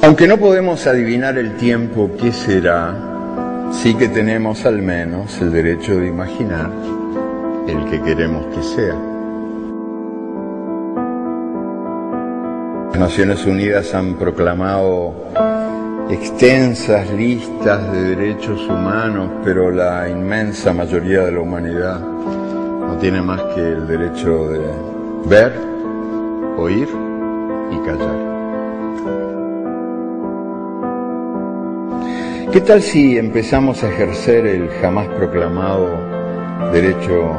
Aunque no podemos adivinar el tiempo que será, sí que tenemos al menos el derecho de imaginar el que queremos que sea. Las Naciones Unidas han proclamado extensas listas de derechos humanos, pero la inmensa mayoría de la humanidad no tiene más que el derecho de ver, oír y callar. ¿Qué tal si empezamos a ejercer el jamás proclamado derecho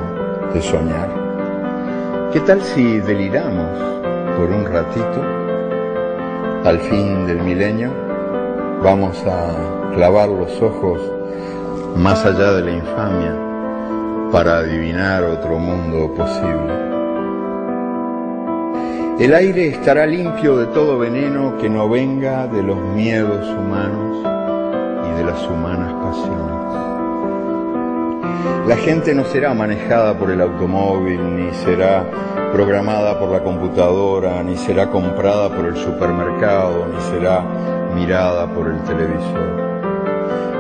de soñar? ¿Qué tal si deliramos por un ratito? Al fin del milenio vamos a clavar los ojos más allá de la infamia para adivinar otro mundo posible. El aire estará limpio de todo veneno que no venga de los miedos humanos las humanas pasiones. La gente no será manejada por el automóvil, ni será programada por la computadora, ni será comprada por el supermercado, ni será mirada por el televisor.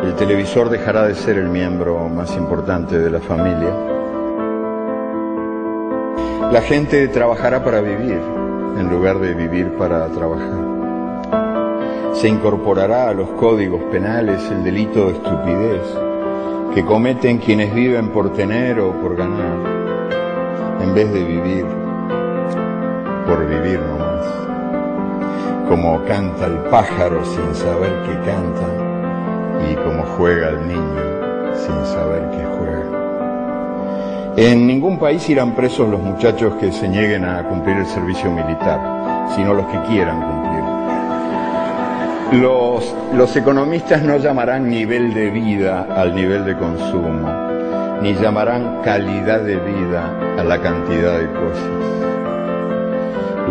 El televisor dejará de ser el miembro más importante de la familia. La gente trabajará para vivir en lugar de vivir para trabajar se incorporará a los códigos penales el delito de estupidez que cometen quienes viven por tener o por ganar, en vez de vivir por vivir nomás. Como canta el pájaro sin saber que canta y como juega el niño sin saber que juega. En ningún país irán presos los muchachos que se nieguen a cumplir el servicio militar, sino los que quieran cumplir los, economistas no llamarán nivel de vida al nivel de consumo, ni llamarán calidad de vida a la cantidad de cosas.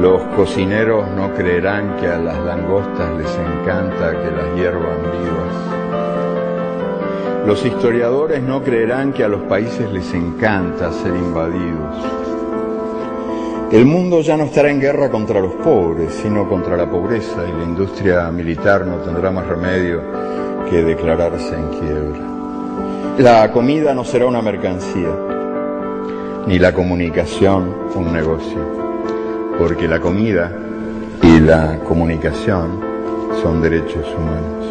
Los cocineros no creerán que a las langostas les encanta que las hiervan vivas. Los historiadores no creerán que a los países les encanta ser invadidos. El mundo ya no estará en guerra contra los pobres, sino contra la pobreza y la industria militar no tendrá más remedio que declararse en quiebra. La comida no será una mercancía, ni la comunicación un negocio, porque la comida y la comunicación son derechos humanos.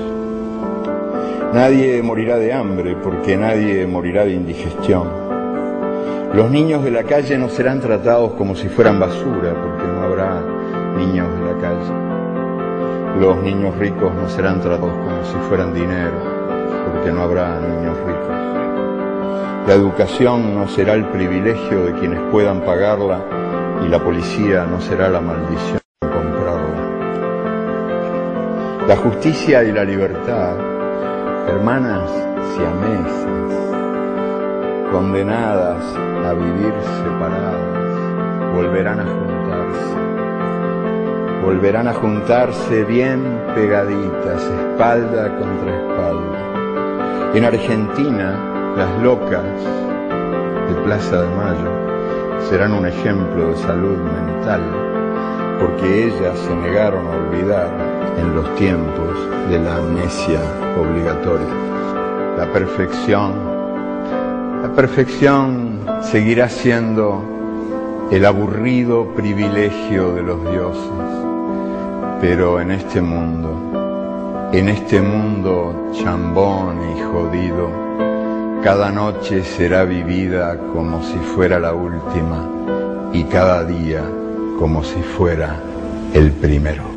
Nadie morirá de hambre porque nadie morirá de indigestión los niños de la calle no serán tratados como si fueran basura, porque no habrá niños de la calle. Los niños ricos no serán tratados como si fueran dinero, porque no habrá niños ricos. La educación no será el privilegio de quienes puedan pagarla y la policía no será la maldición de comprarla. La justicia y la libertad, hermanas siamesas, condenadas a vivir separadas, volverán a juntarse. Volverán a juntarse bien pegaditas, espalda contra espalda. En Argentina, las locas de Plaza de Mayo serán un ejemplo de salud mental, porque ellas se negaron a olvidar en los tiempos de la amnesia obligatoria. La perfección la perfección seguirá siendo el aburrido privilegio de los dioses, pero en este mundo, en este mundo chambón y jodido, cada noche será vivida como si fuera la última y cada día como si fuera el primero.